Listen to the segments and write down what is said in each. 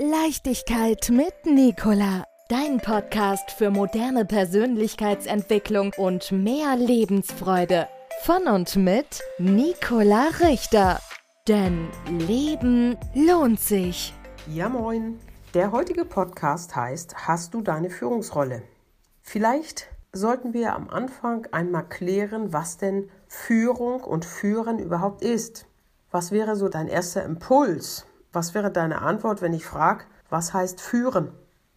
Leichtigkeit mit Nicola. Dein Podcast für moderne Persönlichkeitsentwicklung und mehr Lebensfreude. Von und mit Nicola Richter. Denn Leben lohnt sich. Ja, moin. Der heutige Podcast heißt Hast du deine Führungsrolle? Vielleicht sollten wir am Anfang einmal klären, was denn Führung und Führen überhaupt ist. Was wäre so dein erster Impuls? Was wäre deine Antwort, wenn ich frage, was heißt führen?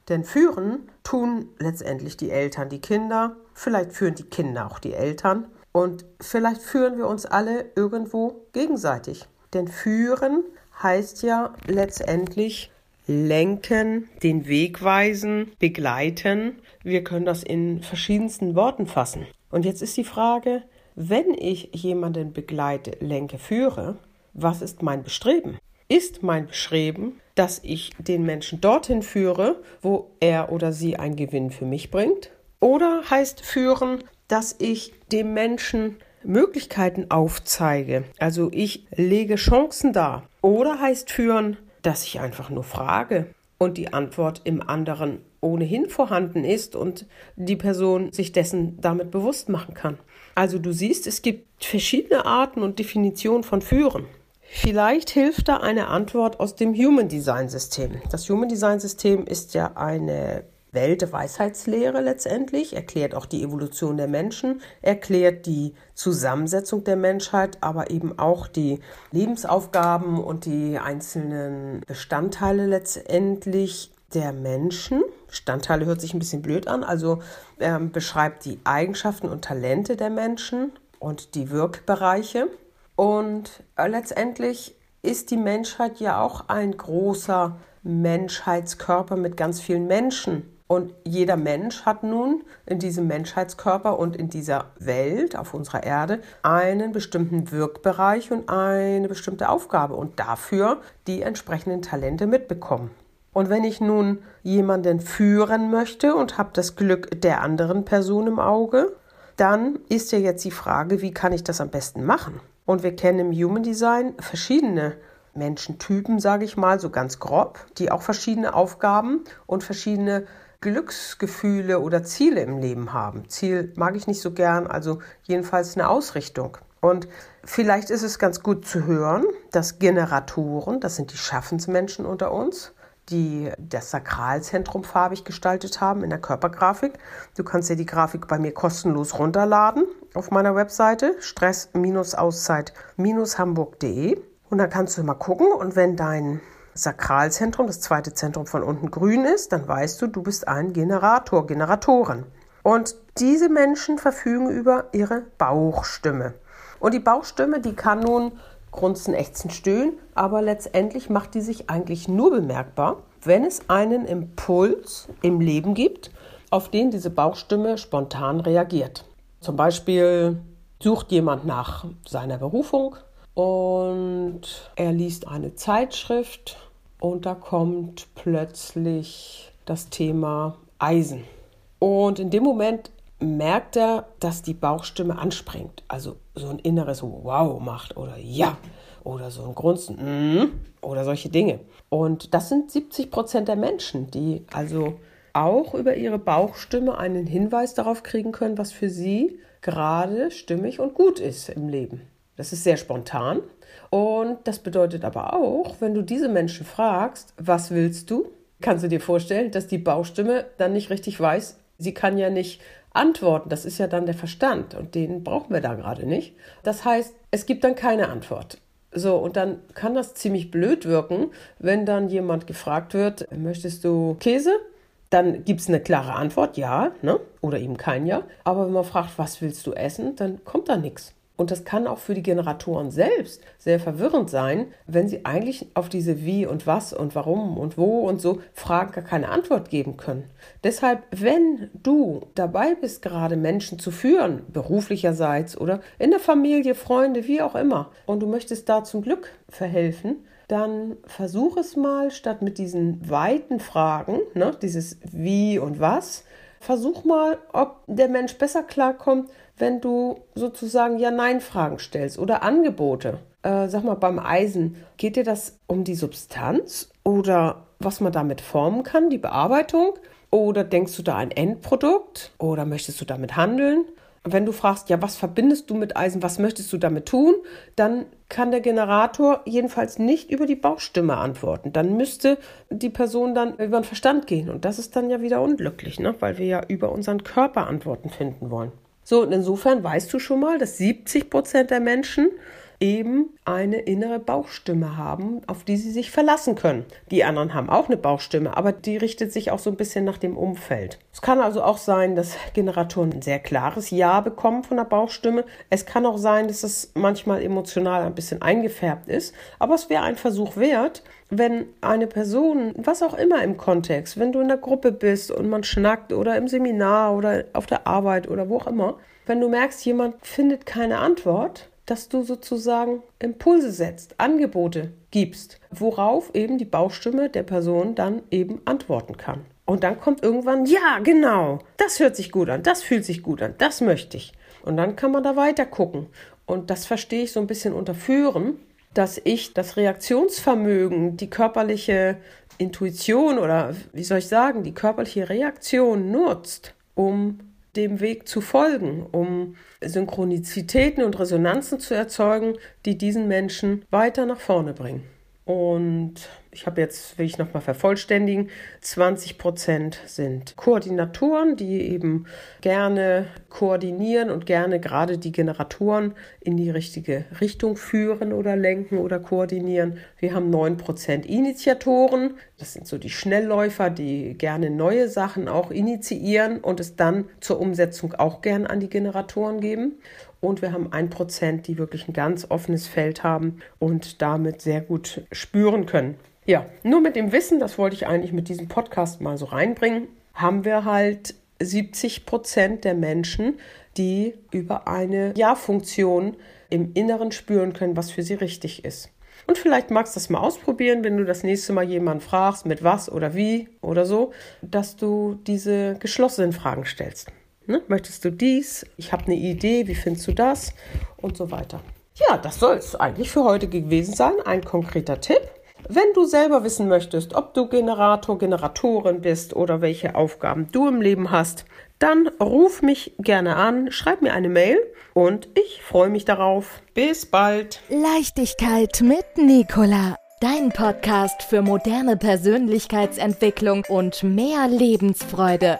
Denn führen tun letztendlich die Eltern die Kinder, vielleicht führen die Kinder auch die Eltern und vielleicht führen wir uns alle irgendwo gegenseitig. Denn führen heißt ja letztendlich lenken, den Weg weisen, begleiten. Wir können das in verschiedensten Worten fassen. Und jetzt ist die Frage, wenn ich jemanden begleite, lenke, führe, was ist mein Bestreben? Ist mein Bestreben, dass ich den Menschen dorthin führe, wo er oder sie einen Gewinn für mich bringt? Oder heißt führen, dass ich dem Menschen Möglichkeiten aufzeige? Also ich lege Chancen dar. Oder heißt führen, dass ich einfach nur frage und die Antwort im anderen ohnehin vorhanden ist und die Person sich dessen damit bewusst machen kann. Also du siehst, es gibt verschiedene Arten und Definitionen von Führen. Vielleicht hilft da eine Antwort aus dem Human Design System. Das Human Design System ist ja eine Welt der Weisheitslehre letztendlich, erklärt auch die Evolution der Menschen, erklärt die Zusammensetzung der Menschheit, aber eben auch die Lebensaufgaben und die einzelnen Bestandteile letztendlich der Menschen. Bestandteile hört sich ein bisschen blöd an, also ähm, beschreibt die Eigenschaften und Talente der Menschen und die Wirkbereiche. Und äh, letztendlich ist die Menschheit ja auch ein großer Menschheitskörper mit ganz vielen Menschen. Und jeder Mensch hat nun in diesem Menschheitskörper und in dieser Welt auf unserer Erde einen bestimmten Wirkbereich und eine bestimmte Aufgabe und dafür die entsprechenden Talente mitbekommen. Und wenn ich nun jemanden führen möchte und habe das Glück der anderen Person im Auge, dann ist ja jetzt die Frage, wie kann ich das am besten machen? Und wir kennen im Human Design verschiedene Menschentypen, sage ich mal, so ganz grob, die auch verschiedene Aufgaben und verschiedene Glücksgefühle oder Ziele im Leben haben. Ziel mag ich nicht so gern, also jedenfalls eine Ausrichtung. Und vielleicht ist es ganz gut zu hören, dass Generatoren, das sind die Schaffensmenschen unter uns, die das Sakralzentrum farbig gestaltet haben in der Körpergrafik. Du kannst dir die Grafik bei mir kostenlos runterladen auf meiner Webseite stress-auszeit-hamburg.de und dann kannst du mal gucken und wenn dein Sakralzentrum, das zweite Zentrum von unten grün ist, dann weißt du, du bist ein Generator, Generatoren. Und diese Menschen verfügen über ihre Bauchstimme. Und die Bauchstimme, die kann nun grunzen, ächzen, stöhnen, aber letztendlich macht die sich eigentlich nur bemerkbar, wenn es einen Impuls im Leben gibt, auf den diese Bauchstimme spontan reagiert. Zum Beispiel sucht jemand nach seiner Berufung und er liest eine Zeitschrift und da kommt plötzlich das Thema Eisen. Und in dem Moment merkt er, dass die Bauchstimme anspringt. Also so ein inneres Wow macht oder Ja oder so ein Grunzen mm, oder solche Dinge. Und das sind 70 Prozent der Menschen, die also auch über ihre Bauchstimme einen Hinweis darauf kriegen können, was für sie gerade stimmig und gut ist im Leben. Das ist sehr spontan. Und das bedeutet aber auch, wenn du diese Menschen fragst, was willst du, kannst du dir vorstellen, dass die Bauchstimme dann nicht richtig weiß, sie kann ja nicht antworten. Das ist ja dann der Verstand und den brauchen wir da gerade nicht. Das heißt, es gibt dann keine Antwort. So, und dann kann das ziemlich blöd wirken, wenn dann jemand gefragt wird, möchtest du Käse? Dann gibt es eine klare Antwort, ja, ne? oder eben kein Ja. Aber wenn man fragt, was willst du essen, dann kommt da nichts. Und das kann auch für die Generatoren selbst sehr verwirrend sein, wenn sie eigentlich auf diese Wie und Was und Warum und Wo und so Fragen gar keine Antwort geben können. Deshalb, wenn du dabei bist, gerade Menschen zu führen, beruflicherseits oder in der Familie, Freunde, wie auch immer, und du möchtest da zum Glück verhelfen, dann versuch es mal, statt mit diesen weiten Fragen, ne, dieses Wie und Was, versuch mal, ob der Mensch besser klarkommt, wenn du sozusagen Ja-Nein-Fragen stellst oder Angebote. Äh, sag mal, beim Eisen, geht dir das um die Substanz oder was man damit formen kann, die Bearbeitung? Oder denkst du da ein Endprodukt? Oder möchtest du damit handeln? Wenn du fragst, ja, was verbindest du mit Eisen, was möchtest du damit tun, dann kann der Generator jedenfalls nicht über die Bauchstimme antworten. Dann müsste die Person dann über den Verstand gehen. Und das ist dann ja wieder unglücklich, ne? weil wir ja über unseren Körper Antworten finden wollen. So, und insofern weißt du schon mal, dass 70 Prozent der Menschen eben eine innere Bauchstimme haben, auf die sie sich verlassen können. Die anderen haben auch eine Bauchstimme, aber die richtet sich auch so ein bisschen nach dem Umfeld. Es kann also auch sein, dass Generatoren ein sehr klares Ja bekommen von der Bauchstimme. Es kann auch sein, dass es manchmal emotional ein bisschen eingefärbt ist, aber es wäre ein Versuch wert, wenn eine Person, was auch immer im Kontext, wenn du in der Gruppe bist und man schnackt oder im Seminar oder auf der Arbeit oder wo auch immer, wenn du merkst, jemand findet keine Antwort, dass du sozusagen Impulse setzt, Angebote gibst, worauf eben die Bauchstimme der Person dann eben antworten kann. Und dann kommt irgendwann, ja, genau, das hört sich gut an, das fühlt sich gut an, das möchte ich. Und dann kann man da weiter gucken. Und das verstehe ich so ein bisschen unter Führen, dass ich das Reaktionsvermögen, die körperliche Intuition oder wie soll ich sagen, die körperliche Reaktion nutzt, um dem Weg zu folgen, um Synchronizitäten und Resonanzen zu erzeugen, die diesen Menschen weiter nach vorne bringen. Und ich habe jetzt, will ich nochmal vervollständigen, 20 Prozent sind Koordinatoren, die eben gerne koordinieren und gerne gerade die Generatoren in die richtige Richtung führen oder lenken oder koordinieren. Wir haben 9 Prozent Initiatoren, das sind so die Schnellläufer, die gerne neue Sachen auch initiieren und es dann zur Umsetzung auch gern an die Generatoren geben und wir haben ein Prozent, die wirklich ein ganz offenes Feld haben und damit sehr gut spüren können. Ja, nur mit dem Wissen, das wollte ich eigentlich mit diesem Podcast mal so reinbringen, haben wir halt 70 Prozent der Menschen, die über eine Ja-Funktion im Inneren spüren können, was für sie richtig ist. Und vielleicht magst du das mal ausprobieren, wenn du das nächste Mal jemanden fragst, mit was oder wie oder so, dass du diese geschlossenen Fragen stellst. Ne? Möchtest du dies? Ich habe eine Idee, wie findest du das? Und so weiter. Ja, das soll es eigentlich für heute gewesen sein. Ein konkreter Tipp. Wenn du selber wissen möchtest, ob du Generator, Generatorin bist oder welche Aufgaben du im Leben hast, dann ruf mich gerne an, schreib mir eine Mail und ich freue mich darauf. Bis bald. Leichtigkeit mit Nicola. Dein Podcast für moderne Persönlichkeitsentwicklung und mehr Lebensfreude.